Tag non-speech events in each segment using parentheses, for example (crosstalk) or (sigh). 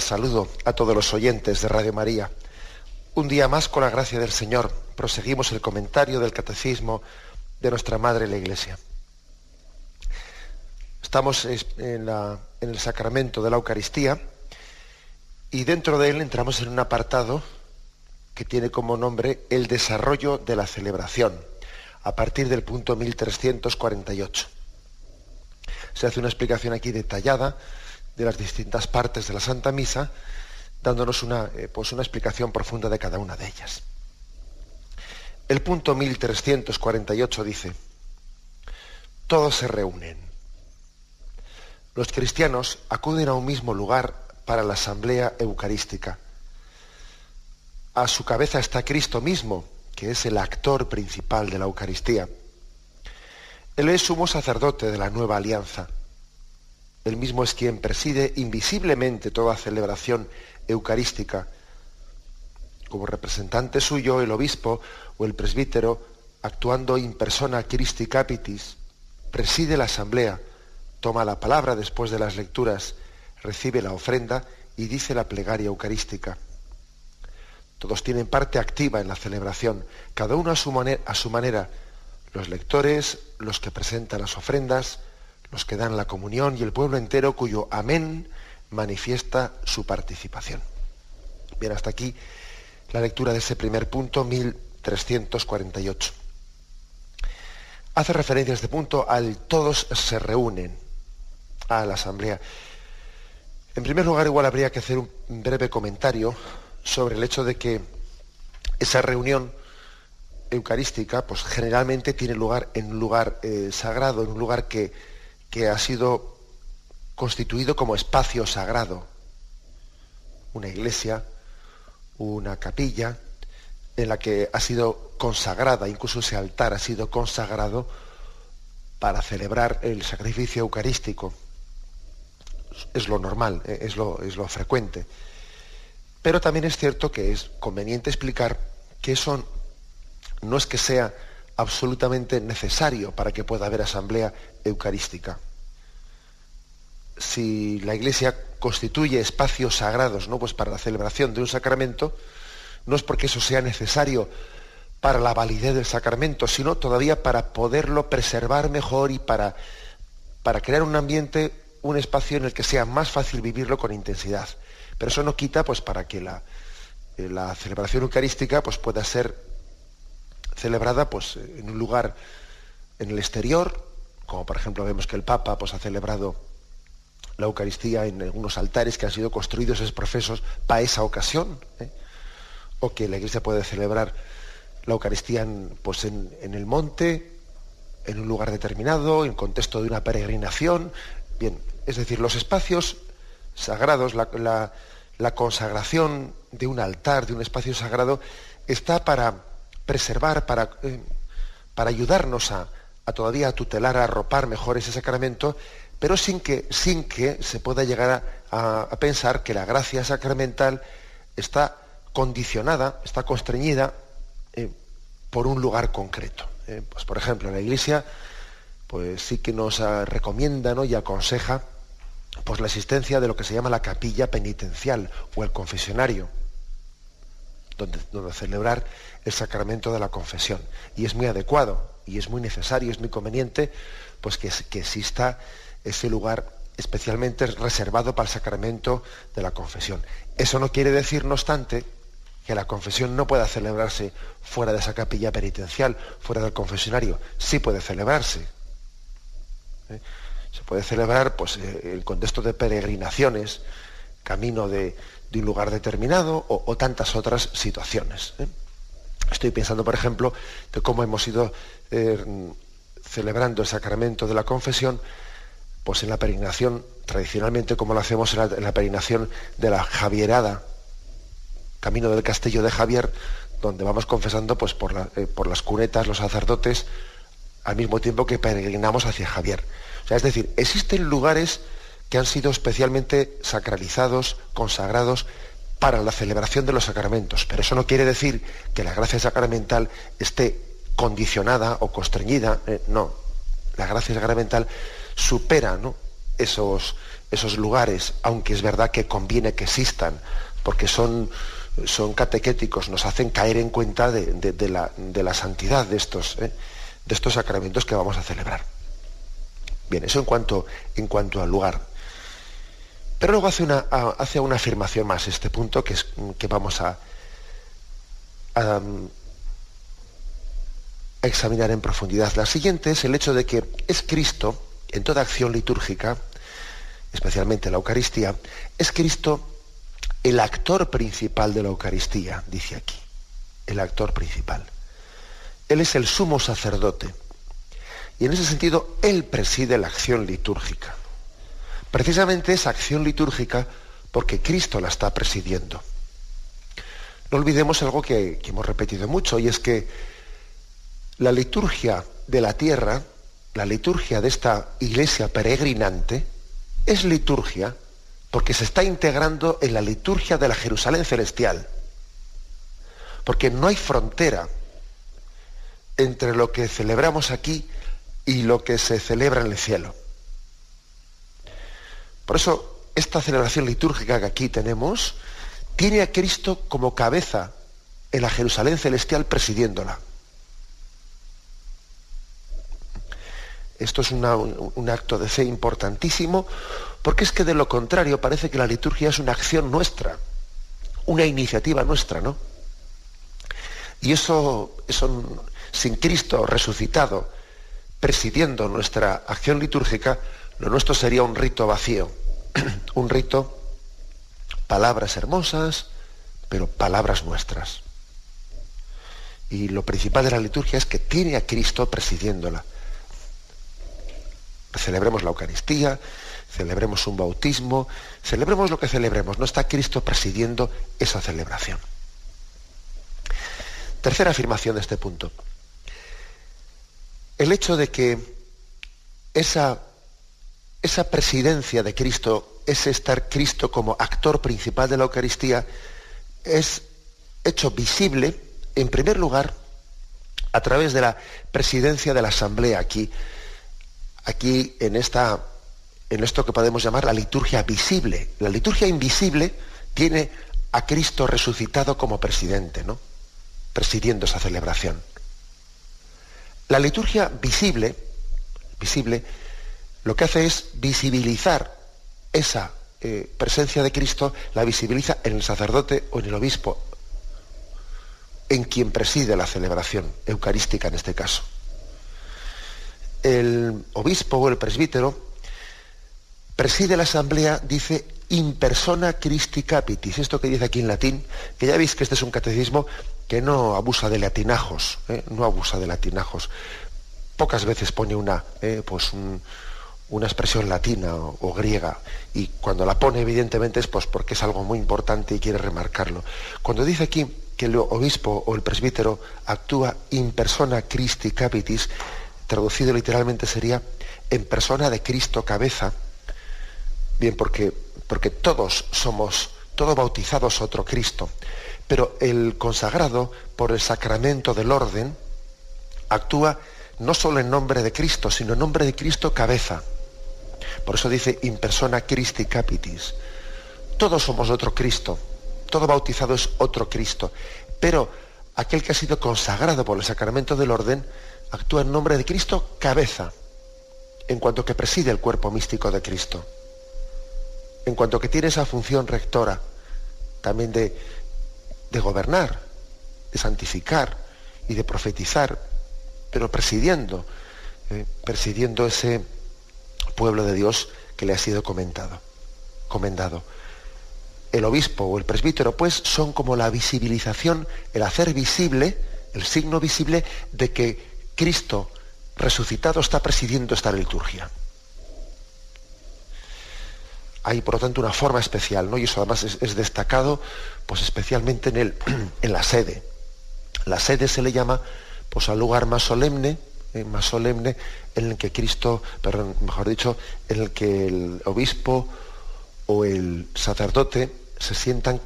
Saludo a todos los oyentes de Radio María. Un día más, con la gracia del Señor, proseguimos el comentario del Catecismo de nuestra Madre la Iglesia. Estamos en, en el sacramento de la Eucaristía y dentro de él entramos en un apartado que tiene como nombre el desarrollo de la celebración, a partir del punto 1348. Se hace una explicación aquí detallada de las distintas partes de la Santa Misa, dándonos una, eh, pues una explicación profunda de cada una de ellas. El punto 1348 dice, todos se reúnen. Los cristianos acuden a un mismo lugar para la asamblea eucarística. A su cabeza está Cristo mismo, que es el actor principal de la Eucaristía. Él es sumo sacerdote de la nueva alianza. Él mismo es quien preside invisiblemente toda celebración eucarística. Como representante suyo, el obispo o el presbítero, actuando in persona Christi Capitis, preside la asamblea, toma la palabra después de las lecturas, recibe la ofrenda y dice la plegaria eucarística. Todos tienen parte activa en la celebración, cada uno a su, a su manera. Los lectores, los que presentan las ofrendas, los que dan la comunión y el pueblo entero cuyo amén manifiesta su participación. Bien, hasta aquí la lectura de ese primer punto, 1348. Hace referencia a este punto al todos se reúnen a la asamblea. En primer lugar, igual habría que hacer un breve comentario sobre el hecho de que esa reunión eucarística, pues generalmente tiene lugar en un lugar eh, sagrado, en un lugar que, que ha sido constituido como espacio sagrado. Una iglesia, una capilla, en la que ha sido consagrada, incluso ese altar ha sido consagrado para celebrar el sacrificio eucarístico. Es lo normal, eh, es lo, es lo frecuente. Pero también es cierto que es conveniente explicar que eso no es que sea absolutamente necesario para que pueda haber asamblea eucarística. Si la Iglesia constituye espacios sagrados, ¿no? Pues para la celebración de un sacramento, no es porque eso sea necesario para la validez del sacramento, sino todavía para poderlo preservar mejor y para, para crear un ambiente, un espacio en el que sea más fácil vivirlo con intensidad. Pero eso no quita, pues, para que la, eh, la celebración eucarística pues, pueda ser celebrada pues, en un lugar en el exterior, como por ejemplo vemos que el Papa pues, ha celebrado la Eucaristía en algunos altares que han sido construidos esos profesos para esa ocasión, ¿eh? o que la Iglesia puede celebrar la Eucaristía en, pues, en, en el monte, en un lugar determinado, en contexto de una peregrinación. Bien, es decir, los espacios sagrados, la- la consagración de un altar, de un espacio sagrado, está para preservar, para, eh, para ayudarnos a, todavía a tutelar, a arropar mejor ese sacramento, pero sin que, sin que se pueda llegar a pensar que la gracia sacramental está condicionada, está constreñida eh, por un lugar concreto. eh. Pues, por ejemplo, la Iglesia pues sí que nos ah, recomienda ¿no? y aconseja pues la existencia de lo que se llama la capilla penitencial o el confesionario, donde, celebrar el sacramento de la confesión. Y es muy adecuado y es muy necesario, es muy conveniente, pues que, que exista ese lugar especialmente reservado para el sacramento de la confesión. Eso no quiere decir, no obstante, que la confesión no pueda celebrarse fuera de esa capilla penitencial, fuera del confesionario. Sí puede celebrarse. ¿eh? Se puede celebrar pues, eh, el contexto de peregrinaciones, camino de, un lugar determinado o, tantas otras situaciones. ¿eh? Estoy pensando, por ejemplo, de cómo hemos ido eh, celebrando el sacramento de la confesión, pues en la peregrinación, tradicionalmente como lo hacemos en la, peregrinación de la Javierada, camino del castillo de Javier, donde vamos confesando pues, por, eh, por las cunetas los sacerdotes al mismo tiempo que peregrinamos hacia Javier. O sea, es decir, existen lugares que han sido especialmente sacralizados, consagrados para la celebración de los sacramentos. Pero eso no quiere decir que la gracia sacramental esté condicionada o constreñida. Eh, no, la gracia sacramental supera esos, esos lugares, aunque es verdad que conviene que existan, porque son, son catequéticos, nos hacen caer en cuenta de, la, santidad de estos, ¿eh? de estos sacramentos que vamos a celebrar. Bien, eso en cuanto, en cuanto al lugar. Pero luego hace una, hace una afirmación más este punto que, es, que vamos a, a, examinar en profundidad. La siguiente es el hecho de que es Cristo, en toda acción litúrgica, especialmente la Eucaristía, es Cristo el actor principal de la Eucaristía, dice aquí, el actor principal. Él es el sumo sacerdote. Y en ese sentido, Él preside la acción litúrgica. Precisamente esa acción litúrgica porque Cristo la está presidiendo. No olvidemos algo que, hemos repetido mucho, y es que la liturgia de la tierra, la liturgia de esta iglesia peregrinante, es liturgia porque se está integrando en la liturgia de la Jerusalén celestial. Porque no hay frontera entre lo que celebramos aquí y lo que se celebra en el cielo. Por eso, esta celebración litúrgica que aquí tenemos tiene a Cristo como cabeza en la Jerusalén celestial presidiéndola. Esto es un, acto de fe importantísimo, porque es que de lo contrario parece que la liturgia es una acción nuestra, una iniciativa nuestra, ¿no? Y eso, eso sin Cristo resucitado, presidiendo nuestra acción litúrgica, lo nuestro sería un rito vacío, (clears throat) un rito, palabras hermosas, pero palabras nuestras. Y lo principal de la liturgia es que tiene a Cristo presidiéndola. Celebremos la Eucaristía, celebremos un bautismo, celebremos lo que celebremos, no está Cristo presidiendo esa celebración. Tercera afirmación de este punto el hecho de que esa, esa presidencia de Cristo, ese estar Cristo como actor principal de la Eucaristía, es hecho visible, en primer lugar, a través de la presidencia de la Asamblea aquí, aquí en, esta, en esto que podemos llamar la liturgia visible. La liturgia invisible tiene a Cristo resucitado como presidente, ¿no? Presidiendo esa celebración. La liturgia visible, visible, lo que hace es visibilizar esa eh, presencia de Cristo, la visibiliza en el sacerdote o en el obispo, en quien preside la celebración eucarística en este caso. El obispo o el presbítero preside la asamblea, dice, in persona Christi capitis, esto que dice aquí en latín, que ya veis que este es un catecismo que no abusa de latinajos, ¿eh? no abusa de latinajos. Pocas veces pone una, ¿eh? pues una expresión latina o, griega y cuando la pone evidentemente es pues porque es algo muy importante y quiere remarcarlo. Cuando dice aquí que el obispo o el presbítero actúa in persona Christi capitis, traducido literalmente sería en persona de Cristo cabeza, bien porque, porque todos somos, todos bautizados otro Cristo. Pero el consagrado, por el sacramento del orden, actúa no solo en nombre de Cristo, sino en nombre de Cristo cabeza. Por eso dice in persona Christi capitis. Todos somos otro Cristo, todo bautizado es otro Cristo, pero aquel que ha sido consagrado por el sacramento del orden actúa en nombre de Cristo cabeza, en cuanto que preside el cuerpo místico de Cristo, en cuanto que tiene esa función rectora, también de gobernar, de santificar y de profetizar, pero presidiendo, eh, presidiendo ese pueblo de Dios que le ha sido comentado, comendado. el obispo o el presbítero, pues son como la visibilización, el hacer visible, el signo visible de que Cristo resucitado está presidiendo esta liturgia. Hay, por lo tanto, una forma especial, ¿no? Y eso además es, destacado, pues especialmente en, el, (clears throat) en la sede. La sede se le llama, pues, al lugar más solemne, más solemne, en el que Cristo, perdón, mejor dicho, en el que el obispo o el sacerdote se sientan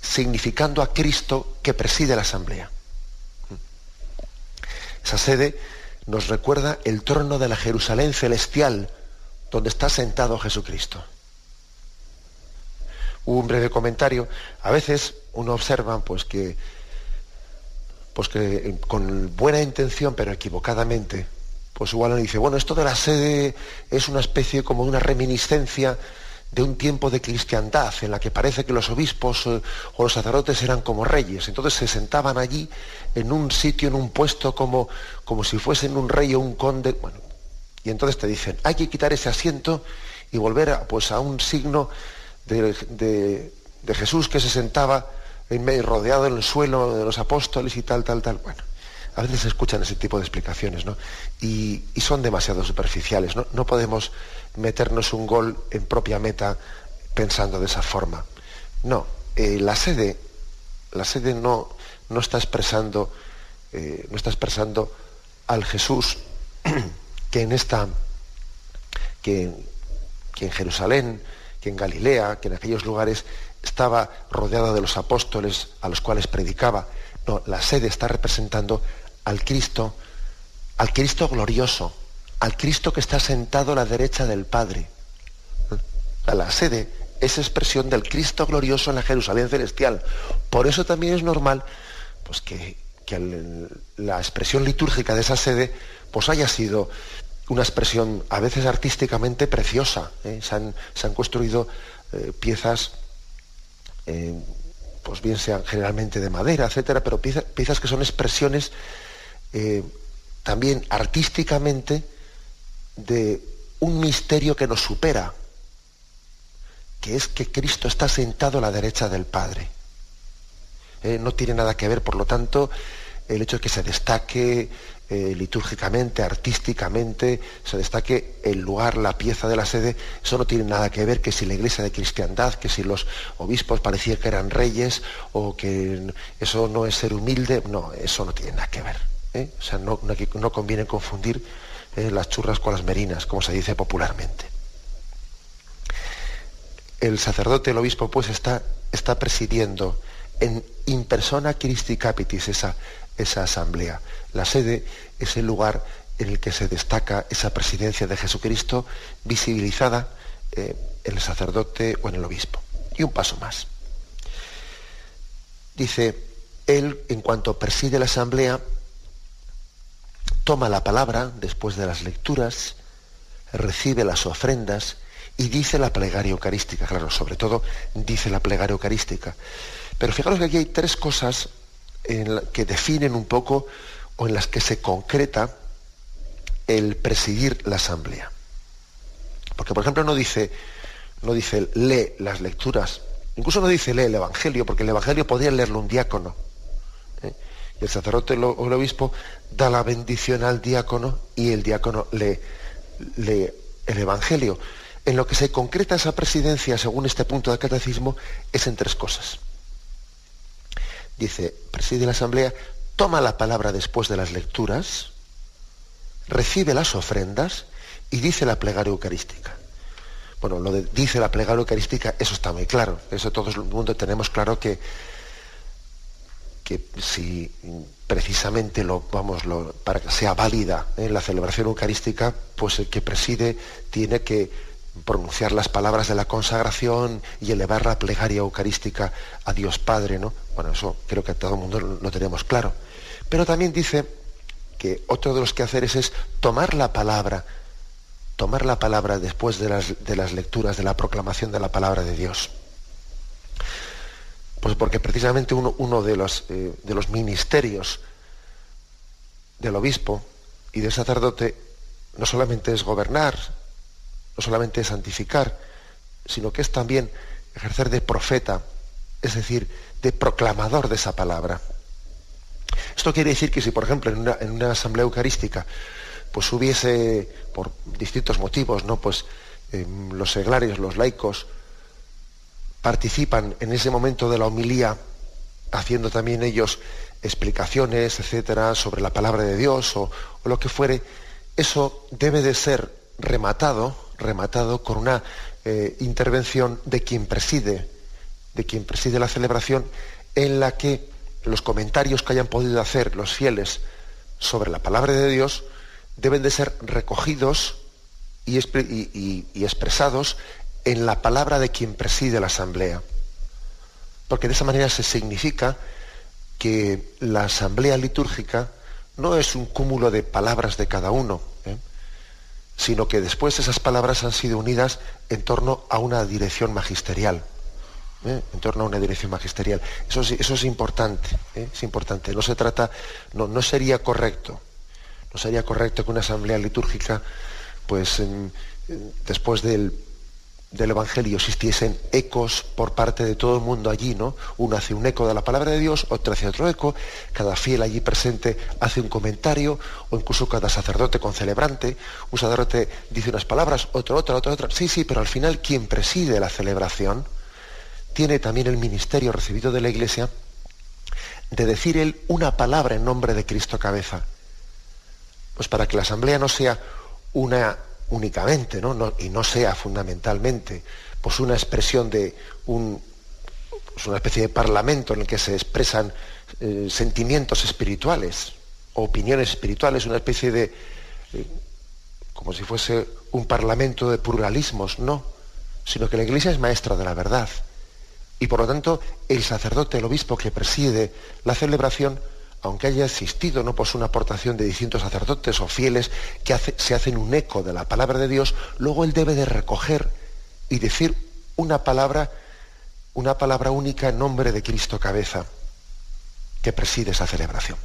significando a Cristo que preside la asamblea. Esa sede nos recuerda el trono de la Jerusalén celestial, donde está sentado Jesucristo. Un breve comentario. A veces uno observa pues, que, pues que con buena intención, pero equivocadamente, pues igual dice, bueno, esto de la sede es una especie como una reminiscencia de un tiempo de cristiandad en la que parece que los obispos eh, o los sacerdotes eran como reyes. Entonces se sentaban allí en un sitio, en un puesto, como, como si fuesen un rey o un conde. Bueno, y entonces te dicen, hay que quitar ese asiento y volver a, pues, a un signo de, Jesús que se sentaba rodeado en el suelo de los apóstoles y tal, tal, tal. Bueno, a veces se escuchan ese tipo de explicaciones, ¿no? Y, y son demasiado superficiales, ¿no? No podemos meternos un gol en propia meta pensando de esa forma. No, eh, la sede, la sede no, no está expresando, eh, no está expresando al Jesús (clears throat) que en esta, que, que, en Jerusalén, que en Galilea, que en aquellos lugares estaba rodeada de los apóstoles a los cuales predicaba. No, la sede está representando al Cristo, al Cristo glorioso, al Cristo que está sentado a la derecha del Padre. La sede es expresión del Cristo glorioso en la Jerusalén celestial. Por eso también es normal pues, que, la expresión litúrgica de esa sede pues, haya sido una expresión a veces artísticamente preciosa. ¿eh? Se, han, construido eh, piezas, eh, pues bien sean generalmente de madera, etcétera, pero piezas, que son expresiones también artísticamente de un misterio que nos supera, que es que Cristo está sentado a la derecha del Padre. Eh, no tiene nada que ver, por lo tanto, el hecho de que se destaque eh, litúrgicamente, artísticamente, se destaque el lugar, la pieza de la sede, eso no tiene nada que ver que si la iglesia de cristiandad, que si los obispos parecían que eran reyes, o que eso no es ser humilde, no, eso no tiene nada que ver. ¿eh? O sea, no, no conviene confundir eh, las churras con las merinas, como se dice popularmente. El sacerdote, el obispo, pues está, está presidiendo en in persona Christi Capitis esa, esa asamblea. La sede es el lugar en el que se destaca esa presidencia de Jesucristo visibilizada eh, en el sacerdote o en el obispo. Y un paso más. Dice, él, en cuanto preside la asamblea, toma la palabra después de las lecturas, recibe las ofrendas y dice la plegaria eucarística. Claro, sobre todo dice la plegaria eucarística. Pero fijaros que aquí hay tres cosas que definen un poco o en las que se concreta el presidir la asamblea. Porque, por ejemplo, no dice, no dice lee las lecturas, incluso no dice lee el Evangelio, porque el Evangelio podría leerlo un diácono el sacerdote o el obispo da la bendición al diácono y el diácono lee, el Evangelio. En lo que se concreta esa presidencia, según este punto del catecismo, es en tres cosas. Dice, preside la asamblea, toma la palabra después de las lecturas, recibe las ofrendas y dice la plegaria eucarística. Bueno, lo de dice la plegaria eucarística, eso está muy claro. Eso todo el mundo tenemos claro que que si precisamente lo vamos para que sea válida en ¿eh? la celebración eucarística, pues el que preside tiene que pronunciar las palabras de la consagración y elevar la plegaria eucarística a Dios Padre, ¿no? Bueno, eso creo que todo el mundo lo, tenemos claro. Pero también dice que otro de los quehaceres es tomar la palabra, tomar la palabra después de las, de las lecturas, de la proclamación de la palabra de Dios. Pues porque precisamente uno, de, los, eh, de los ministerios del obispo y del sacerdote no solamente es gobernar, no solamente santificar, sino que es también ejercer de profeta es decir, de proclamador de esa palabra. Esto quiere decir que si, por ejemplo, en una, asamblea eucarística, pues hubiese, por distintos motivos, ¿no? Pues em, los seglarios, los laicos, participan en ese momento de la homilía, haciendo también ellos explicaciones, etcétera, sobre la palabra de Dios o, lo que fuere, eso debe de ser rematado, rematado con una eh, intervención de quien preside, de quien preside la celebración, en la que los comentarios que hayan podido hacer los fieles sobre la palabra de Dios deben de ser recogidos y, expresados en la palabra de quien preside la asamblea. Porque de esa manera se significa que la asamblea litúrgica no es un cúmulo de palabras de cada uno, ¿eh? Sino que después esas palabras han sido unidas en torno a una dirección magisterial. ¿eh? En torno a una dirección magisterial. Eso, es importante, ¿eh? es importante. No se trata, no, no, sería correcto, no sería correcto que una asamblea litúrgica, pues después del del Evangelio existiesen ecos por parte de todo el mundo allí, ¿no? Uno hace un eco de la palabra de Dios, otro hace otro eco, cada fiel allí presente hace un comentario, o incluso cada sacerdote con celebrante, un sacerdote dice unas palabras, otro, otra, otra, otra. Sí, sí, pero al final quien preside la celebración tiene también el ministerio recibido de la Iglesia de decir él una palabra en nombre de Cristo cabeza. Pues para que la asamblea no sea una únicamente, ¿no? y no sea fundamentalmente pues una expresión de un, pues una especie de parlamento en el que se expresan eh, sentimientos espirituales, opiniones espirituales, una especie de, eh, como si fuese un parlamento de pluralismos, no, sino que la Iglesia es maestra de la verdad. Y por lo tanto, el sacerdote, el obispo que preside la celebración, aunque haya existido no pues una aportación de distintos sacerdotes o fieles que se hacen un eco de la palabra de Dios, luego él debe de recoger y decir una palabra, una palabra única en nombre de Cristo cabeza que preside esa celebración.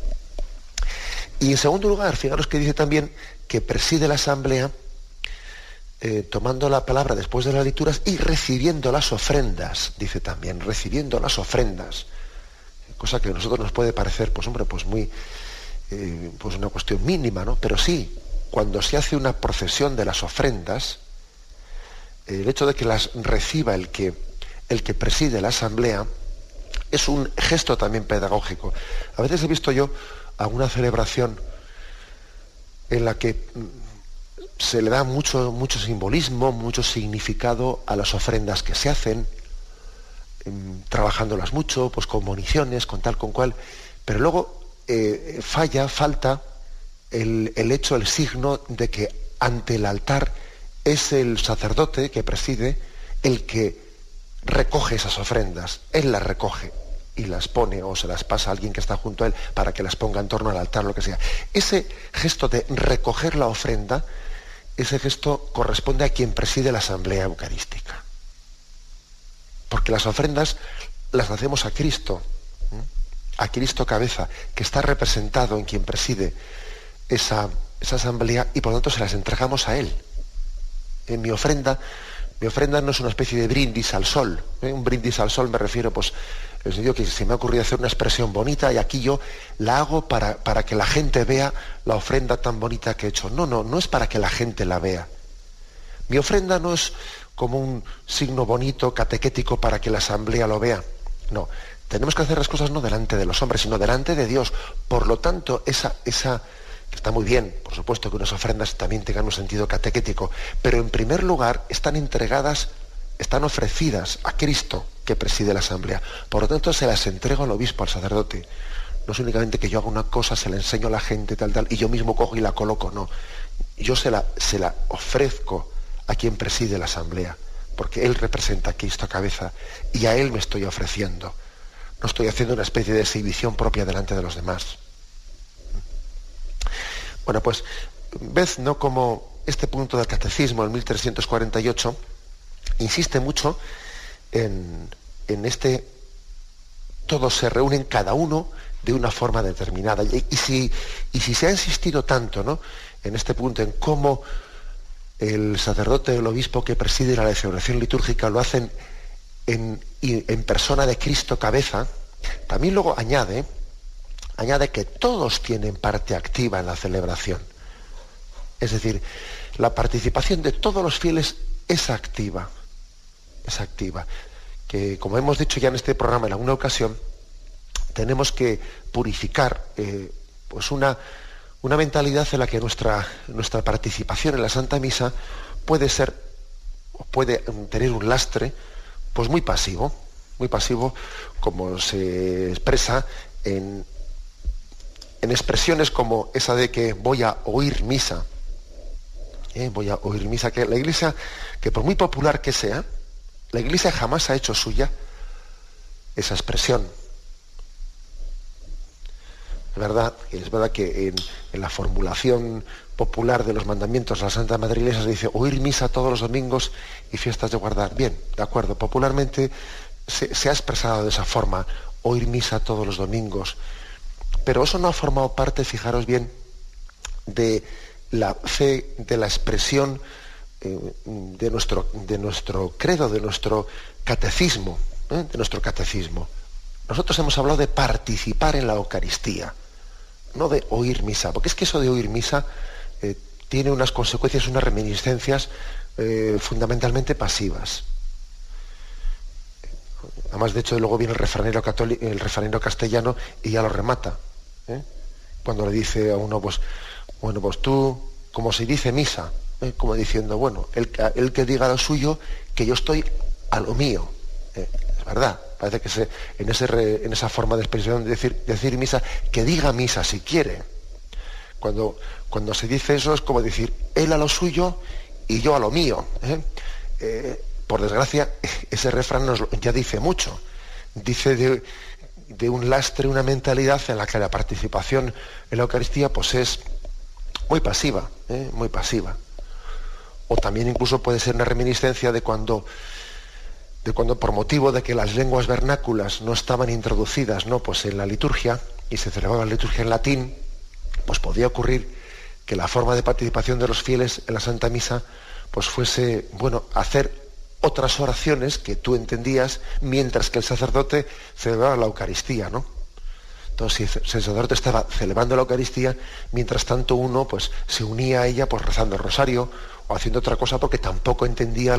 Y en segundo lugar, fijaros que dice también que preside la asamblea eh, tomando la palabra después de las lecturas y recibiendo las ofrendas, dice también, recibiendo las ofrendas cosa que a nosotros nos puede parecer, pues hombre, pues muy, eh, pues una cuestión mínima, ¿no? Pero sí, cuando se hace una procesión de las ofrendas, el hecho de que las reciba el que, el que preside la asamblea es un gesto también pedagógico. A veces he visto yo alguna celebración en la que mm, se le da mucho, mucho simbolismo, mucho significado a las ofrendas que se hacen, trabajándolas mucho, pues con municiones, con tal, con cual, pero luego eh, falla, falta el, el hecho, el signo de que ante el altar es el sacerdote que preside el que recoge esas ofrendas, él las recoge y las pone o se las pasa a alguien que está junto a él para que las ponga en torno al altar, lo que sea. Ese gesto de recoger la ofrenda, ese gesto corresponde a quien preside la asamblea eucarística porque las ofrendas las hacemos a Cristo, a Cristo cabeza, que está representado en quien preside esa, asamblea y por lo tanto se las entregamos a Él. En mi ofrenda, mi ofrenda no es una especie de brindis al sol. ¿eh? Un brindis al sol me refiero, pues, el sentido que se me ha ocurrido hacer una expresión bonita y aquí yo la hago para, para que la gente vea la ofrenda tan bonita que he hecho. No, no, no es para que la gente la vea. Mi ofrenda no es como un signo bonito, catequético, para que la asamblea lo vea. No, tenemos que hacer las cosas no delante de los hombres, sino delante de Dios. Por lo tanto, esa, esa, está muy bien, por supuesto que unas ofrendas también tengan un sentido catequético, pero en primer lugar están entregadas, están ofrecidas a Cristo que preside la asamblea. Por lo tanto, se las entrego al obispo, al sacerdote. No es únicamente que yo haga una cosa, se la enseño a la gente, tal, tal, y yo mismo cojo y la coloco, no. Yo se la, se la ofrezco a quien preside la asamblea, porque Él representa a Cristo cabeza y a Él me estoy ofreciendo. No estoy haciendo una especie de exhibición propia delante de los demás. Bueno, pues ves, ¿no? Como este punto del catecismo, el 1348, insiste mucho en, este, todos se reúnen cada uno de una forma determinada. Y, si, y si se ha insistido tanto ¿no? en este punto, en cómo el sacerdote o el obispo que preside la celebración litúrgica lo hacen en, en persona de Cristo cabeza, también luego añade, añade que todos tienen parte activa en la celebración. Es decir, la participación de todos los fieles es activa, es activa. Que como hemos dicho ya en este programa en alguna ocasión, tenemos que purificar eh, pues una, una, mentalidad en la que nuestra, nuestra participación en la Santa Misa puede ser, puede tener un lastre, pues muy pasivo, muy pasivo, como se expresa en, en expresiones como esa de que voy a oír misa. ¿eh? Voy a oír misa, que la iglesia, que por muy popular que sea, la iglesia jamás ha hecho suya esa expresión. Es verdad, es verdad que en, la formulación popular de los mandamientos la Santa Madre Iglesia se dice oír misa todos los domingos y fiestas de guardar. Bien, de acuerdo, popularmente se, ha expresado de esa forma, oír misa todos los domingos. Pero eso no ha formado parte, fijaros bien, de la fe, de la expresión eh, de, nuestro, de nuestro credo, de nuestro catecismo, ¿eh? de nuestro catecismo. Nosotros hemos hablado de participar en la Eucaristía no de oír misa, porque es que eso de oír misa eh, tiene unas consecuencias, unas reminiscencias eh, fundamentalmente pasivas. Además, de hecho, luego viene el refranero, católico, el refranero castellano y ya lo remata. ¿eh? Cuando le dice a uno, pues, bueno, pues tú, como se dice misa, como diciendo, bueno, el, el, que diga lo suyo, que yo estoy a lo mío. Es verdad, parece que se, en, esa forma de expresión de decir, misa, que diga misa si quiere. Cuando, cuando se dice eso es como decir, él a lo suyo y yo a lo mío. ¿eh? Eh, por desgracia, (laughs) ese refrán nos, ya dice mucho. Dice de, de, un lastre, una mentalidad en la que la participación en la Eucaristía pues es muy pasiva, ¿eh? muy pasiva. O también incluso puede ser una reminiscencia de cuando de cuando por motivo de que las lenguas vernáculas no estaban introducidas ¿no? Pues en la liturgia y se celebraba la liturgia en latín, pues podía ocurrir que la forma de participación de los fieles en la Santa Misa pues fuese, bueno, hacer otras oraciones que tú entendías mientras que el sacerdote celebraba la Eucaristía, ¿no? Entonces, si el sacerdote estaba celebrando la Eucaristía, mientras tanto uno pues se unía a ella pues rezando el rosario o haciendo otra cosa porque tampoco entendía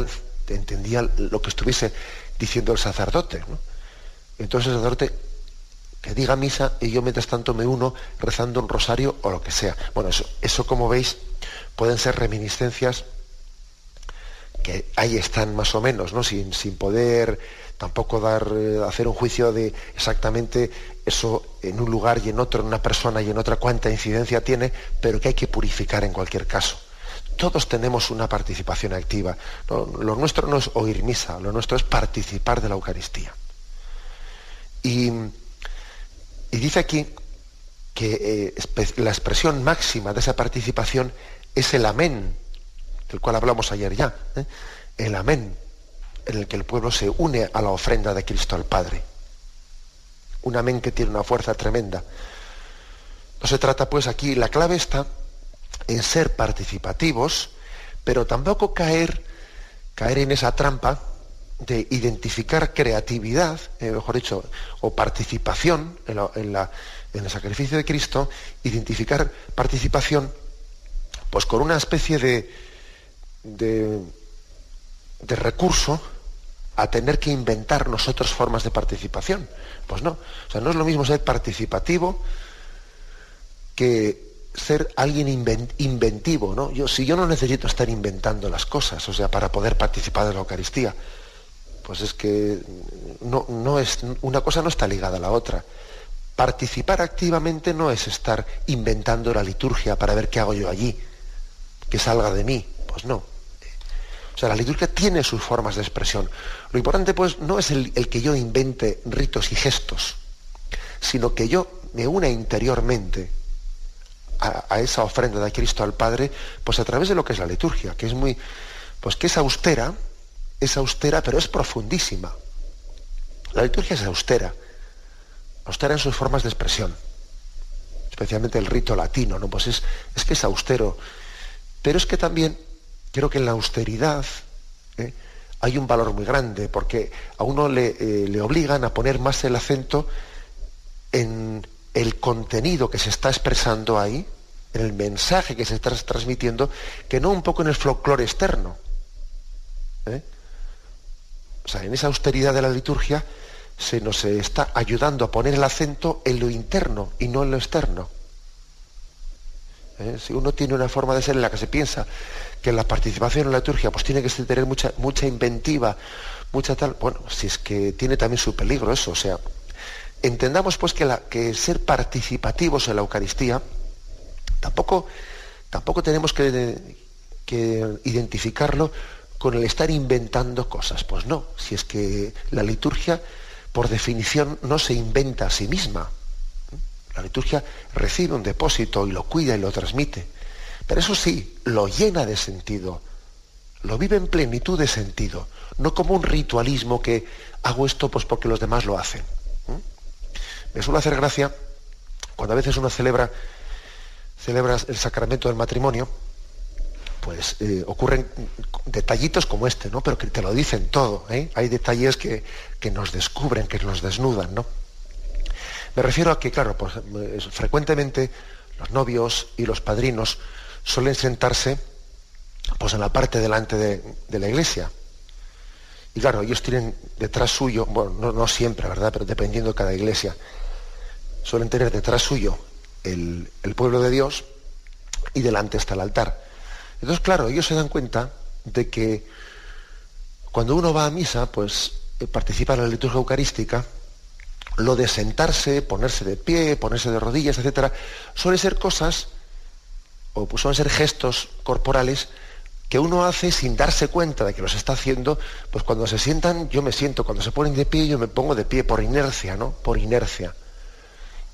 entendía lo que estuviese diciendo el sacerdote. Entonces el sacerdote que diga misa y yo mientras tanto me uno rezando un rosario o lo que sea. Bueno, eso, eso como veis pueden ser reminiscencias que ahí están más o menos, ¿no? sin, sin poder tampoco dar, eh, hacer un juicio de exactamente eso en un lugar y en otro, en una persona y en otra cuánta incidencia tiene, pero que hay que purificar en cualquier caso todos tenemos una participación activa. Lo, nuestro no es oír misa, lo nuestro es participar de la Eucaristía. Y, dice aquí que eh, la expresión máxima de esa participación es el amén, del cual hablamos ayer ya, ¿eh? el amén, en el que el pueblo se une a la ofrenda de Cristo al Padre. Un amén que tiene una fuerza tremenda. No se trata pues aquí, la clave está en ser participativos, pero tampoco caer, caer en esa trampa de identificar creatividad, eh, mejor dicho, o participación en, el sacrificio de Cristo, identificar participación pues con una especie de, de, de recurso a tener que inventar nosotros formas de participación. Pues no, o sea, no es lo mismo ser participativo que ser alguien inventivo, ¿no? Si yo no necesito estar inventando las cosas, o sea, para poder participar de la Eucaristía, pues es que no, es, una cosa no está ligada a la otra. Participar activamente no es estar inventando la liturgia para ver qué hago yo allí, que salga de mí. Pues no. O sea, la liturgia tiene sus formas de expresión. Lo importante, pues, no es el que yo invente ritos y gestos, sino que yo me una interiormente a, esa ofrenda de Cristo al Padre, pues a través de lo que es la liturgia, que es muy, pues que es austera, es austera, pero es profundísima. La liturgia es austera, austera en sus formas de expresión, especialmente el rito latino, ¿no? Pues es, es que es austero. Pero es que también creo que en la austeridad ¿eh? hay un valor muy grande, porque a uno le, eh, le obligan a poner más el acento en el contenido que se está expresando ahí, en el mensaje que se está transmitiendo, que no un poco en el folclore externo. ¿eh? O sea, en esa austeridad de la liturgia se nos está ayudando a poner el acento en lo interno y no en lo externo. ¿Eh? Si uno tiene una forma de ser en la que se piensa que la participación en la liturgia pues tiene que tener mucha, mucha inventiva, mucha tal, bueno, si es que tiene también su peligro eso, o sea, entendamos pues que, ser participativos en la Eucaristía, tampoco, tampoco tenemos que, que identificarlo con el estar inventando cosas. Pues no, si es que la liturgia, por definición, no se inventa a sí misma. La liturgia recibe un depósito y lo cuida y lo transmite. Pero eso sí, lo llena de sentido, lo vive en plenitud de sentido, no como un ritualismo que hago esto pues porque los demás lo hacen. Me suele hacer gracia cuando a veces uno celebra, celebra el sacramento del matrimonio, pues eh, ocurren detallitos como este, ¿no? Pero que te lo dicen todo. ¿eh? Hay detalles que, que, nos descubren, que nos desnudan, ¿no? Me refiero a que, claro, frecuentemente los novios y los padrinos suelen sentarse pues, en la parte delante de, la iglesia. Y claro, ellos tienen detrás suyo, bueno, no, siempre, ¿verdad? Pero dependiendo de cada iglesia, suelen tener detrás suyo el, pueblo de Dios y delante está el altar. Entonces, claro, ellos se dan cuenta de que cuando uno va a misa, pues eh, participa en la liturgia eucarística, lo de sentarse, ponerse de pie, ponerse de rodillas, etcétera, suele ser cosas, o pues suelen ser gestos corporales que uno hace sin darse cuenta de que los está haciendo, pues cuando se sientan, yo me siento, cuando se ponen de pie, yo me pongo de pie por inercia, ¿no? Por inercia.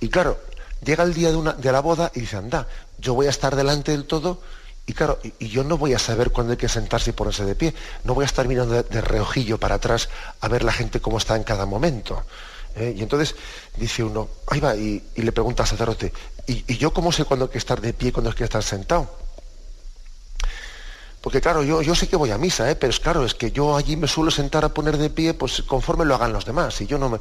Y claro, llega el día de, la boda y dice, anda, yo voy a estar delante del todo y claro, y, yo no voy a saber cuándo hay que sentarse y ponerse de pie. No voy a estar mirando de, reojillo para atrás a ver la gente cómo está en cada momento. ¿eh? Y entonces dice uno, ahí va, y, le pregunta al sacerdote, ¿y, yo cómo sé cuándo hay que estar de pie y cuándo hay que estar sentado? Porque claro, yo, yo sé que voy a misa, ¿eh? pero es claro, es que yo allí me suelo sentar a poner de pie pues conforme lo hagan los demás. Y yo no me...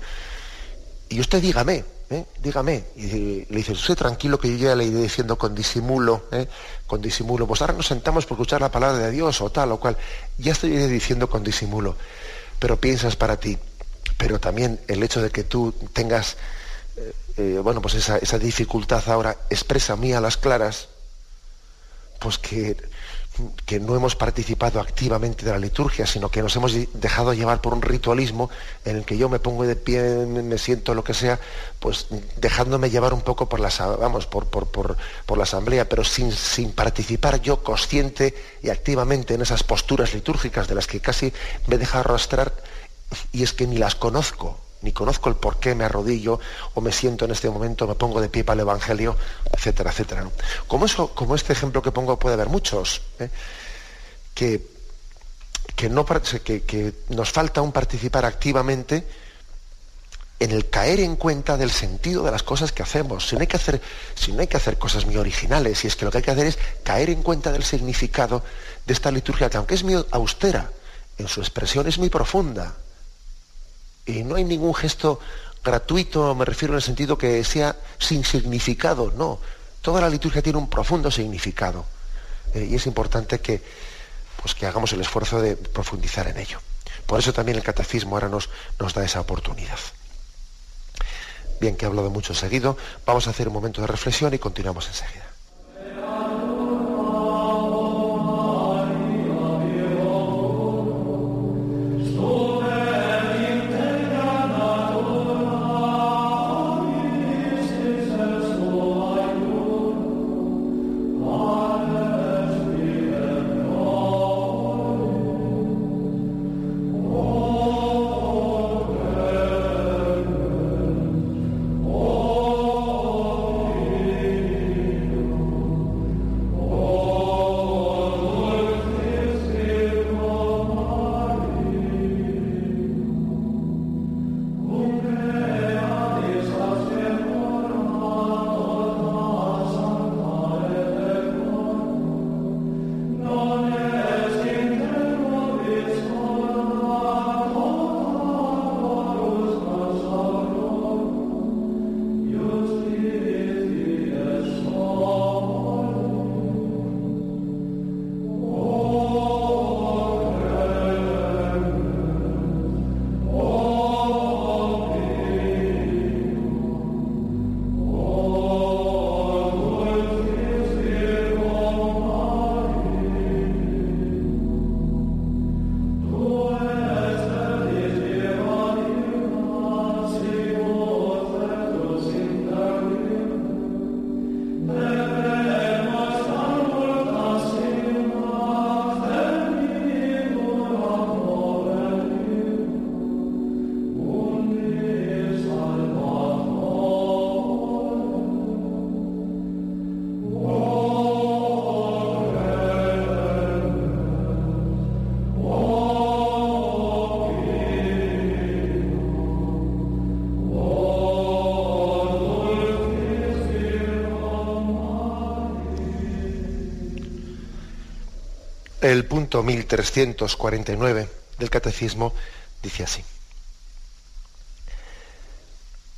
Y usted dígame, ¿eh? dígame. Y le dice, usted tranquilo que yo ya le iré diciendo con disimulo, ¿eh? con disimulo. Pues ahora nos sentamos por escuchar la palabra de Dios o tal o cual. Ya estoy diciendo con disimulo. Pero piensas para ti. Pero también el hecho de que tú tengas, eh, bueno, pues esa, esa dificultad ahora expresa a mí a las claras, pues que que no hemos participado activamente de la liturgia, sino que nos hemos dejado llevar por un ritualismo en el que yo me pongo de pie, me siento lo que sea, pues dejándome llevar un poco por la, vamos, por, por, la asamblea, pero sin, sin, participar yo consciente y activamente en esas posturas litúrgicas de las que casi me deja arrastrar y es que ni las conozco ni conozco el por qué me arrodillo o me siento en este momento, me pongo de pie para el Evangelio, etcétera, etcétera. Como, eso, como este ejemplo que pongo puede haber muchos, ¿eh? que, que, no, que, nos falta un participar activamente en el caer en cuenta del sentido de las cosas que hacemos. Si no hay que hacer, si no hay que hacer cosas muy originales, si es que lo que hay que hacer es caer en cuenta del significado de esta liturgia, que aunque es muy austera, en su expresión es muy profunda. Y no hay ningún gesto gratuito, me refiero en el sentido que sea sin significado, no. Toda la liturgia tiene un profundo significado. Eh, y es importante que, pues, que hagamos el esfuerzo de profundizar en ello. Por eso también el catecismo ahora nos, nos da esa oportunidad. Bien, que he hablado mucho seguido, vamos a hacer un momento de reflexión y continuamos enseguida. El punto 1349 del Catecismo dice así.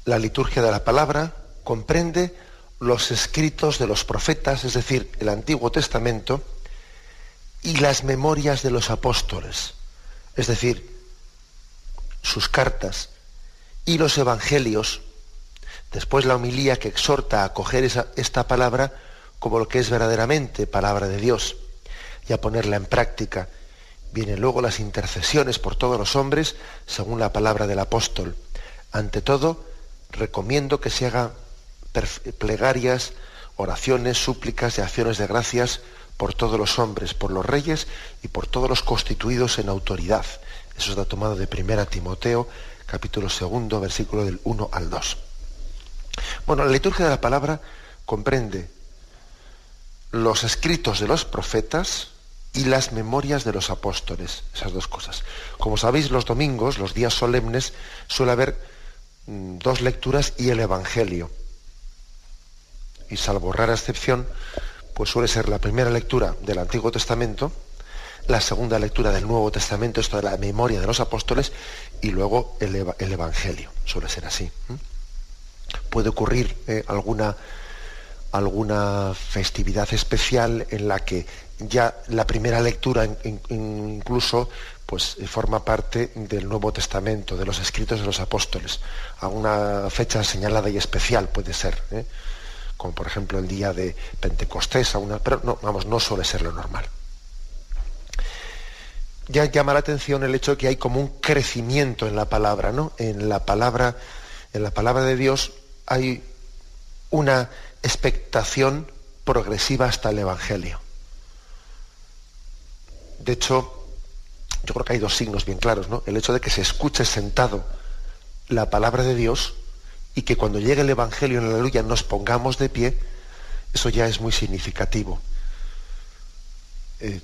La liturgia de la palabra comprende los escritos de los profetas, es decir, el Antiguo Testamento, y las memorias de los apóstoles, es decir, sus cartas, y los evangelios, después la homilía que exhorta a acoger esta palabra como lo que es verdaderamente palabra de Dios y a ponerla en práctica. Vienen luego las intercesiones por todos los hombres según la palabra del apóstol. Ante todo, recomiendo que se hagan plegarias, oraciones, súplicas y acciones de gracias por todos los hombres, por los reyes y por todos los constituidos en autoridad. Eso está tomado de 1 Timoteo, capítulo segundo, versículo del 1 al 2. Bueno, la liturgia de la palabra comprende los escritos de los profetas y las memorias de los apóstoles, esas dos cosas. Como sabéis, los domingos, los días solemnes, suele haber mm, dos lecturas y el Evangelio. Y salvo rara excepción, pues suele ser la primera lectura del Antiguo Testamento, la segunda lectura del Nuevo Testamento, esto de la memoria de los apóstoles, y luego el, Evangelio. Suele ser así. Puede ocurrir eh, alguna, alguna festividad especial en la que ya la primera lectura incluso pues forma parte del Nuevo Testamento, de los escritos de los apóstoles. Alguna fecha señalada y especial puede ser, ¿eh? como por ejemplo el día de Pentecostés, pero no, vamos, no suele ser lo normal ya llama la atención el hecho de que hay como un crecimiento en la palabra, ¿no? En la palabra, en la palabra de Dios hay una expectación progresiva hasta el Evangelio. De hecho, yo creo que hay dos signos bien claros, ¿no? El hecho de que se escuche sentado la palabra de Dios y que cuando llegue el Evangelio en la aleluya nos pongamos de pie, eso ya es muy significativo. Eh,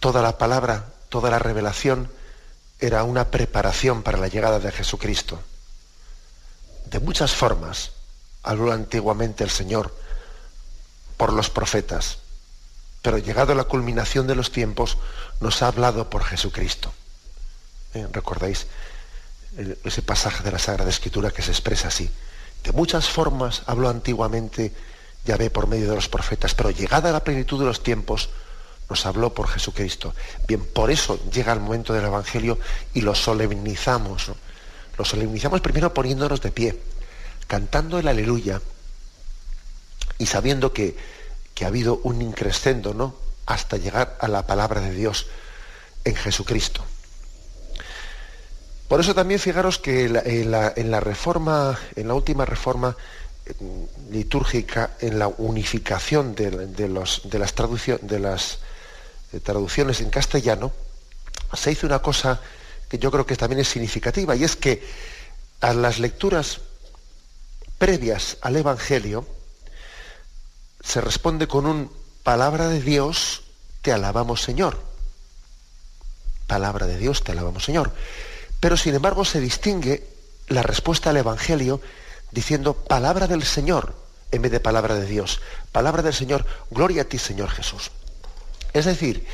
toda la palabra toda la revelación era una preparación para la llegada de Jesucristo. De muchas formas habló antiguamente el Señor por los profetas, pero llegado a la culminación de los tiempos nos ha hablado por Jesucristo. ¿Eh? ¿Recordáis ese pasaje de la Sagrada Escritura que se expresa así? De muchas formas habló antiguamente Yahvé por medio de los profetas, pero llegada a la plenitud de los tiempos, nos habló por Jesucristo. Bien, por eso llega el momento del Evangelio y lo solemnizamos. Lo solemnizamos primero poniéndonos de pie, cantando el aleluya y sabiendo que, ha habido un increscendo, ¿no? Hasta llegar a la palabra de Dios en Jesucristo. Por eso también fijaros que en la, reforma, en la última reforma eh, litúrgica, en la unificación de, las de las traducciones en castellano, se hizo una cosa que yo creo que también es significativa, y es que a las lecturas previas al Evangelio se responde con un palabra de Dios, te alabamos Señor. Palabra de Dios, te alabamos Señor. Pero sin embargo se distingue la respuesta al Evangelio diciendo palabra del Señor en vez de palabra de Dios. Palabra del Señor, gloria a ti Señor Jesús. Es decir,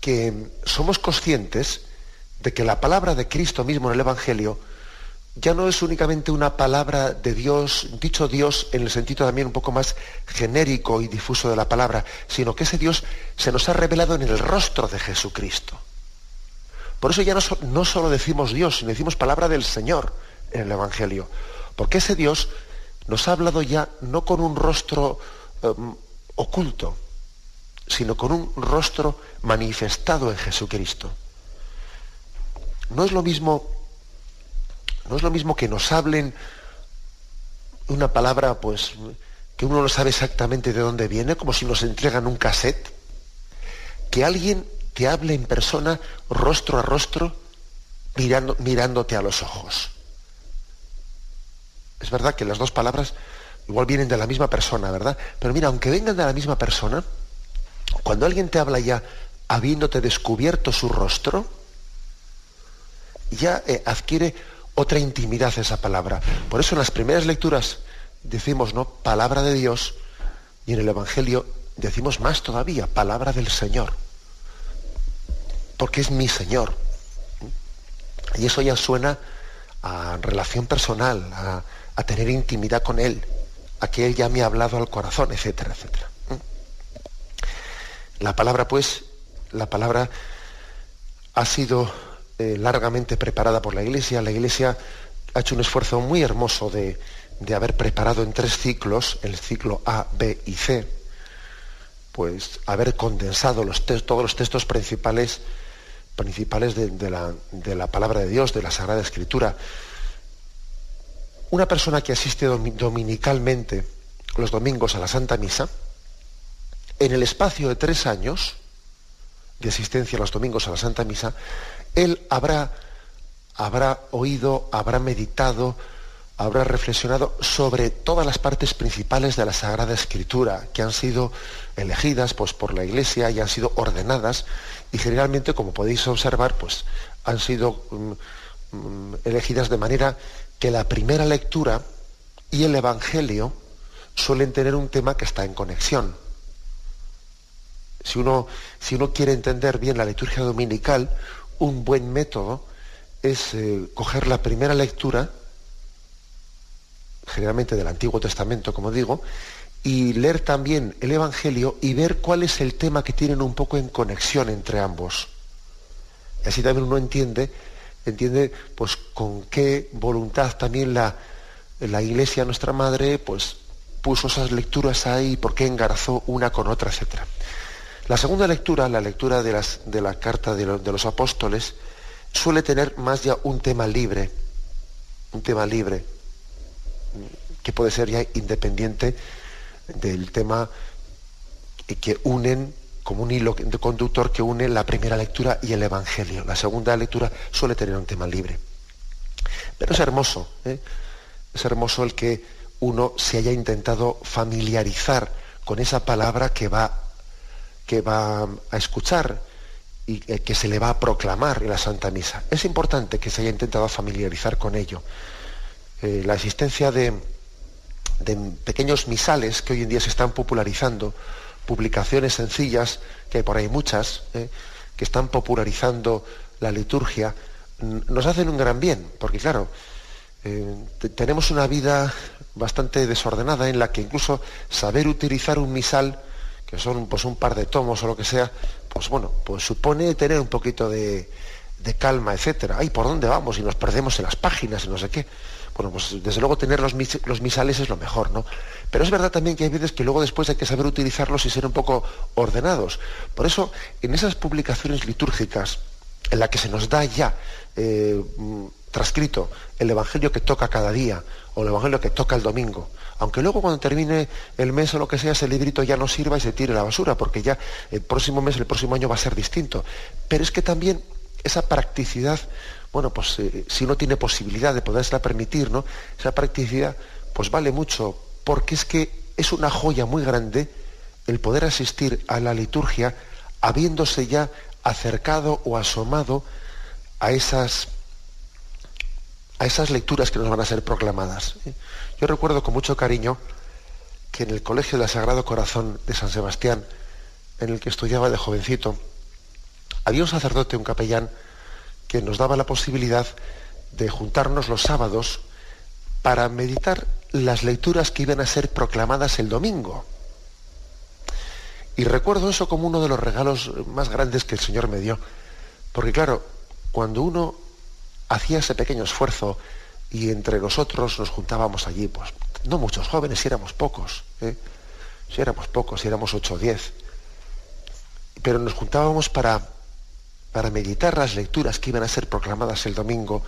que somos conscientes de que la palabra de Cristo mismo en el Evangelio ya no es únicamente una palabra de Dios, dicho Dios en el sentido también un poco más genérico y difuso de la palabra, sino que ese Dios se nos ha revelado en el rostro de Jesucristo. Por eso ya no, solo decimos Dios, sino decimos palabra del Señor en el Evangelio, porque ese Dios nos ha hablado ya no con un rostro em, oculto, sino con un rostro manifestado en Jesucristo. No es lo mismo, no es lo mismo que nos hablen una palabra, pues, que uno no sabe exactamente de dónde viene, como si nos entregan un cassette, que alguien te hable en persona, rostro a rostro, mirándote a los ojos. Es verdad que las dos palabras igual vienen de la misma persona, ¿verdad? Pero mira, aunque vengan de la misma persona, cuando alguien te habla ya habiéndote descubierto su rostro, ya eh, adquiere otra intimidad esa palabra. Por eso en las primeras lecturas decimos, ¿no? Palabra de Dios, y en el Evangelio decimos más todavía, palabra del Señor. porque es mi Señor. Y eso ya suena a relación personal, a, a tener intimidad con Él, a que Él ya me ha hablado al corazón, etcétera, etcétera. La palabra, pues, la palabra ha sido eh, largamente preparada por la Iglesia. La Iglesia ha hecho un esfuerzo muy hermoso de, haber preparado en tres ciclos, el ciclo A, B y C, pues haber condensado todos los textos principales, principales de, la, de, la, palabra de Dios, de la Sagrada Escritura. Una persona que asiste dominicalmente los domingos a la Santa Misa, en el espacio de tres años de asistencia los domingos a la Santa Misa, él habrá, habrá oído, habrá meditado, habrá reflexionado sobre todas las partes principales de la Sagrada Escritura que han sido elegidas pues, por la Iglesia y han sido ordenadas y generalmente, como podéis observar, pues, han sido mm, mm, elegidas de manera que la primera lectura y el Evangelio suelen tener un tema que está en conexión. Si uno, si uno quiere entender bien la liturgia dominical, un buen método es eh, coger la primera lectura, generalmente del Antiguo Testamento, como digo, y leer también el Evangelio y ver cuál es el tema que tienen un poco en conexión entre ambos. Y así también uno entiende, entiende pues con qué voluntad también la, la Iglesia, nuestra Madre, pues puso esas lecturas ahí, por qué engarzó una con otra, etcétera. La segunda lectura, la lectura de, las, de la carta de, los apóstoles, suele tener más ya un tema libre, un tema libre, que puede ser ya independiente del tema que unen, como un hilo conductor que une la primera lectura y el Evangelio. La segunda lectura suele tener un tema libre. Pero es hermoso, ¿eh? es hermoso el que uno se haya intentado familiarizar con esa palabra que va que va a escuchar y que se le va a proclamar en la Santa Misa. Es importante que se haya intentado familiarizar con ello. Eh, la existencia de, pequeños misales que hoy en día se están popularizando, publicaciones sencillas, que hay por ahí muchas, eh, que están popularizando la liturgia, nos hacen un gran bien, porque claro, eh, tenemos una vida bastante desordenada en la que incluso saber utilizar un misal que son pues un par de tomos o lo que sea, pues bueno, pues supone tener un poquito de, calma, etcétera. Ay, ¿por dónde vamos? Y nos perdemos en las páginas y no sé qué. Bueno, pues desde luego tener los, los misales es lo mejor, ¿no? Pero es verdad también que hay veces que luego después hay que saber utilizarlos y ser un poco ordenados. Por eso, en esas publicaciones litúrgicas, en la que se nos da ya eh, transcrito el Evangelio que toca cada día o el Evangelio que toca el domingo, aunque luego cuando termine el mes o lo que sea, ese librito ya no sirva y se tire a la basura, porque ya el próximo mes, el próximo año va a ser distinto. Pero es que también esa practicidad, bueno, pues eh, si uno tiene posibilidad de poderse permitir, ¿no? Esa practicidad, pues vale mucho, porque es que es una joya muy grande el poder asistir a la liturgia habiéndose ya acercado o asomado a esas a esas lecturas que nos van a ser proclamadas. ¿eh? Yo recuerdo con mucho cariño que en el Colegio del Sagrado Corazón de San Sebastián, en el que estudiaba de jovencito, había un sacerdote, un capellán, que nos daba la posibilidad de juntarnos los sábados para meditar las lecturas que iban a ser proclamadas el domingo. Y recuerdo eso como uno de los regalos más grandes que el Señor me dio. Porque claro, cuando uno hacía ese pequeño esfuerzo y entre nosotros nos juntábamos allí, pues no muchos jóvenes, si éramos pocos, ¿eh? si éramos pocos, si éramos ocho o diez, pero nos juntábamos para, para meditar las lecturas que iban a ser proclamadas el domingo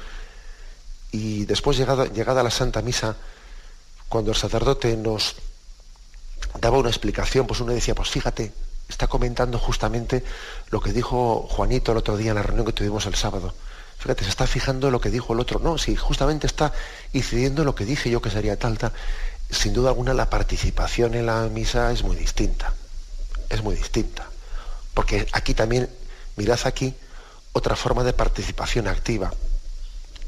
y después llegada, llegada la Santa Misa, cuando el sacerdote nos daba una explicación, pues uno decía, pues fíjate, está comentando justamente lo que dijo Juanito el otro día en la reunión que tuvimos el sábado. Fíjate, se está fijando lo que dijo el otro. No, si justamente está incidiendo en lo que dije yo que sería tal, tal. Sin duda alguna la participación en la misa es muy distinta. Es muy distinta. Porque aquí también, mirad aquí, otra forma de participación activa.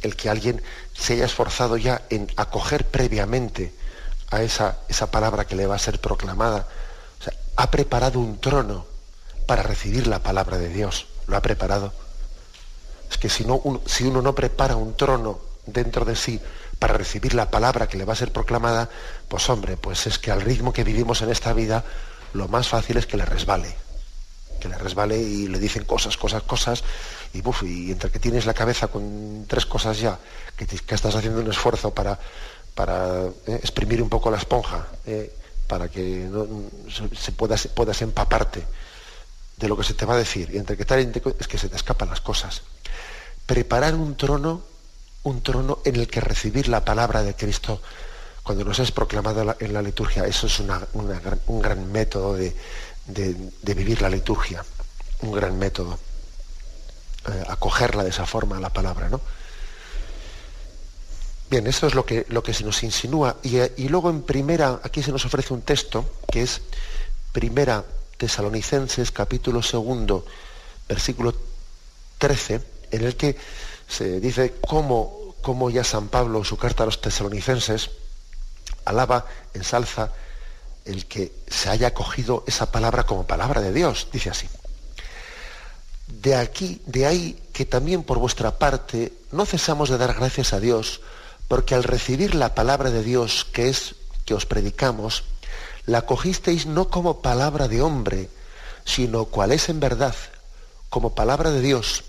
El que alguien se haya esforzado ya en acoger previamente a esa, esa palabra que le va a ser proclamada. O sea, ha preparado un trono para recibir la palabra de Dios lo ha preparado. Es que si, no, uno no prepara un trono dentro de sí para recibir la palabra que le va a ser proclamada, pues hombre, pues es que al ritmo que vivimos en esta vida, lo más fácil es que le resbale. Que le resbale y le dicen cosas, cosas, cosas, y, buf, y entre que tienes la cabeza con tres cosas ya, que, estás haciendo un esfuerzo para, para eh, exprimir un poco la esponja, eh, para que se, puedas, puedas empaparte de lo que se te va a decir, y entre que tal es que se te escapan las cosas. Preparar un trono un trono en el que recibir la palabra de Cristo cuando nos es proclamada en la liturgia. Eso es un gran método de, vivir la liturgia, un gran método. Eh, acogerla de esa forma, la palabra, ¿no? Bien, eso es lo que, lo que se nos insinúa. Y, y, luego en primera, aquí se nos ofrece un texto que es primera Tesalonicenses, capítulo segundo, versículo 13, en el que se dice cómo, cómo ya San Pablo en su carta a los tesalonicenses alaba, ensalza el que se haya cogido esa palabra como palabra de Dios, dice así. De aquí, de ahí que también por vuestra parte no cesamos de dar gracias a Dios, porque al recibir la palabra de Dios que es que os predicamos, la cogisteis no como palabra de hombre, sino cual es en verdad, como palabra de Dios,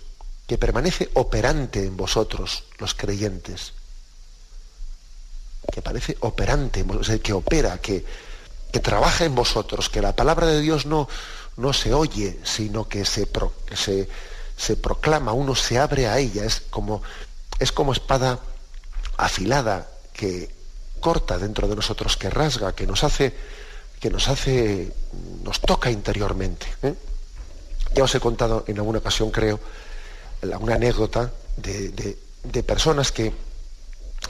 que permanece operante en vosotros, los creyentes. Que parece operante, que opera, que, que, trabaja en vosotros, que la palabra de Dios no, no se oye, sino que se, se, se, proclama, uno se abre a ella, es como, es como espada afilada que corta dentro de nosotros, que rasga, que nos hace, que nos hace, nos toca interiormente. ¿eh? Ya os he contado en alguna ocasión, creo, una anécdota de, personas que,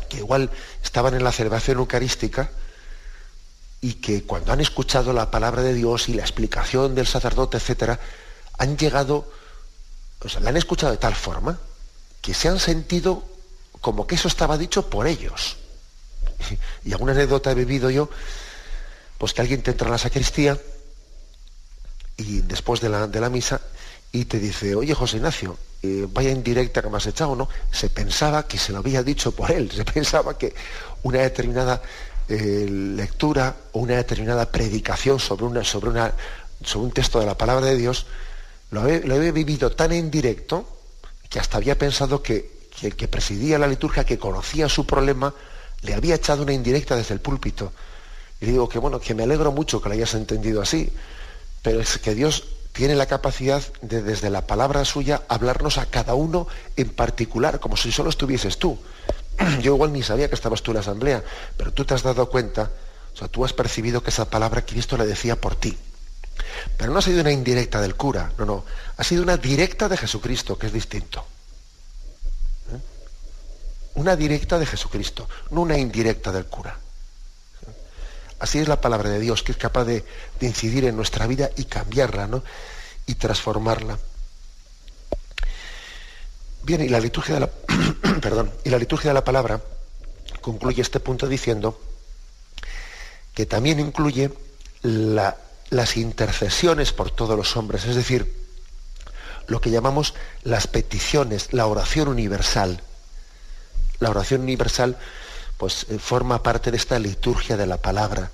que, igual estaban en la celebración eucarística y que cuando han escuchado la palabra de Dios y la explicación del sacerdote, etcétera, han llegado, o sea, la han escuchado de tal forma que se han sentido como que eso estaba dicho por ellos. (laughs) Y alguna anécdota he vivido yo, pues que alguien te entra en la sacristía y después de la, de la misa y te dice, oye José Ignacio, eh, vaya indirecta que me has echado, ¿no? Se pensaba que se lo había dicho por él, se (laughs) pensaba que una determinada eh, lectura o una determinada predicación sobre, una, sobre, una, sobre un texto de la palabra de Dios lo había, vivido tan en directo que hasta había pensado que, el que presidía la liturgia, que conocía su problema, le había echado una indirecta desde el púlpito. Y digo que bueno, que me alegro mucho que lo hayas entendido así, pero es que Dios tiene la capacidad de desde la palabra suya hablarnos a cada uno en particular, como si solo estuvieses tú. (clears throat) Yo igual ni sabía que estabas tú en la asamblea, pero tú te has dado cuenta, o sea, tú has percibido que esa palabra Cristo le decía por ti. Pero no ha sido una indirecta del cura, no, no, ha sido una directa de Jesucristo, que es distinto. ¿Eh? Una directa de Jesucristo, no una indirecta del cura. Así es la palabra de Dios, que es capaz de, incidir en nuestra vida y cambiarla, ¿no? Y transformarla. Bien, y la liturgia de la, (clears throat) perdón, y la liturgia de la palabra concluye este punto diciendo que también incluye las intercesiones por todos los hombres, es decir, lo que llamamos las peticiones, la oración universal. La oración universal pues eh, forma parte de esta liturgia de la palabra,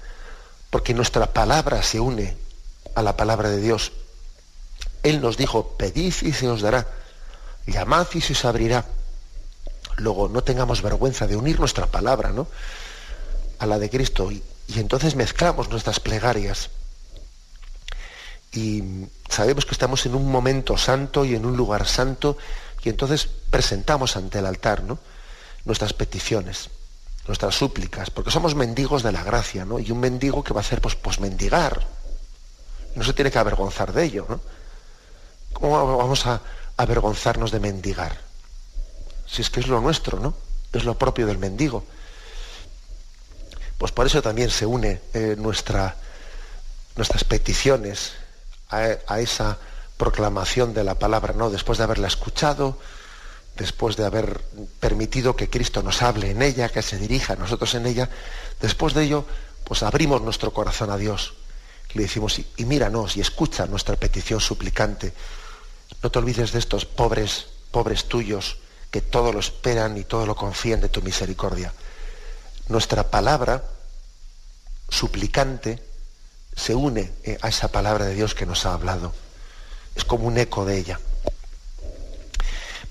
porque nuestra palabra se une a la palabra de Dios. Él nos dijo, pedid y se os dará, llamad y se os abrirá. Luego no tengamos vergüenza de unir nuestra palabra ¿no? a la de Cristo y, y entonces mezclamos nuestras plegarias. Y sabemos que estamos en un momento santo y en un lugar santo y entonces presentamos ante el altar ¿no? nuestras peticiones nuestras súplicas, porque somos mendigos de la gracia, ¿no? Y un mendigo que va a hacer, pues, pues mendigar. No se tiene que avergonzar de ello, ¿no? ¿Cómo vamos a avergonzarnos de mendigar? Si es que es lo nuestro, ¿no? Es lo propio del mendigo. Pues por eso también se une eh, nuestra, nuestras peticiones a, a esa proclamación de la palabra, ¿no? Después de haberla escuchado, después de haber permitido que Cristo nos hable en ella, que se dirija a nosotros en ella, después de ello, pues abrimos nuestro corazón a Dios. Le decimos, y míranos y escucha nuestra petición suplicante. No te olvides de estos pobres, pobres tuyos, que todo lo esperan y todo lo confían de tu misericordia. Nuestra palabra suplicante se une eh, a esa palabra de Dios que nos ha hablado. Es como un eco de ella.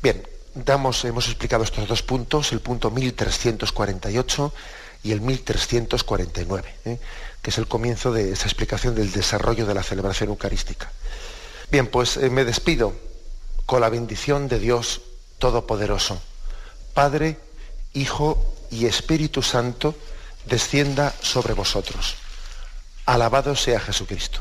Bien, damos, hemos explicado estos dos puntos, el punto 1348 y el 1349, ¿eh? que es el comienzo de esa explicación del desarrollo de la celebración eucarística. Bien, pues eh, me despido con la bendición de Dios Todopoderoso. Padre, Hijo y Espíritu Santo, descienda sobre vosotros. Alabado sea Jesucristo.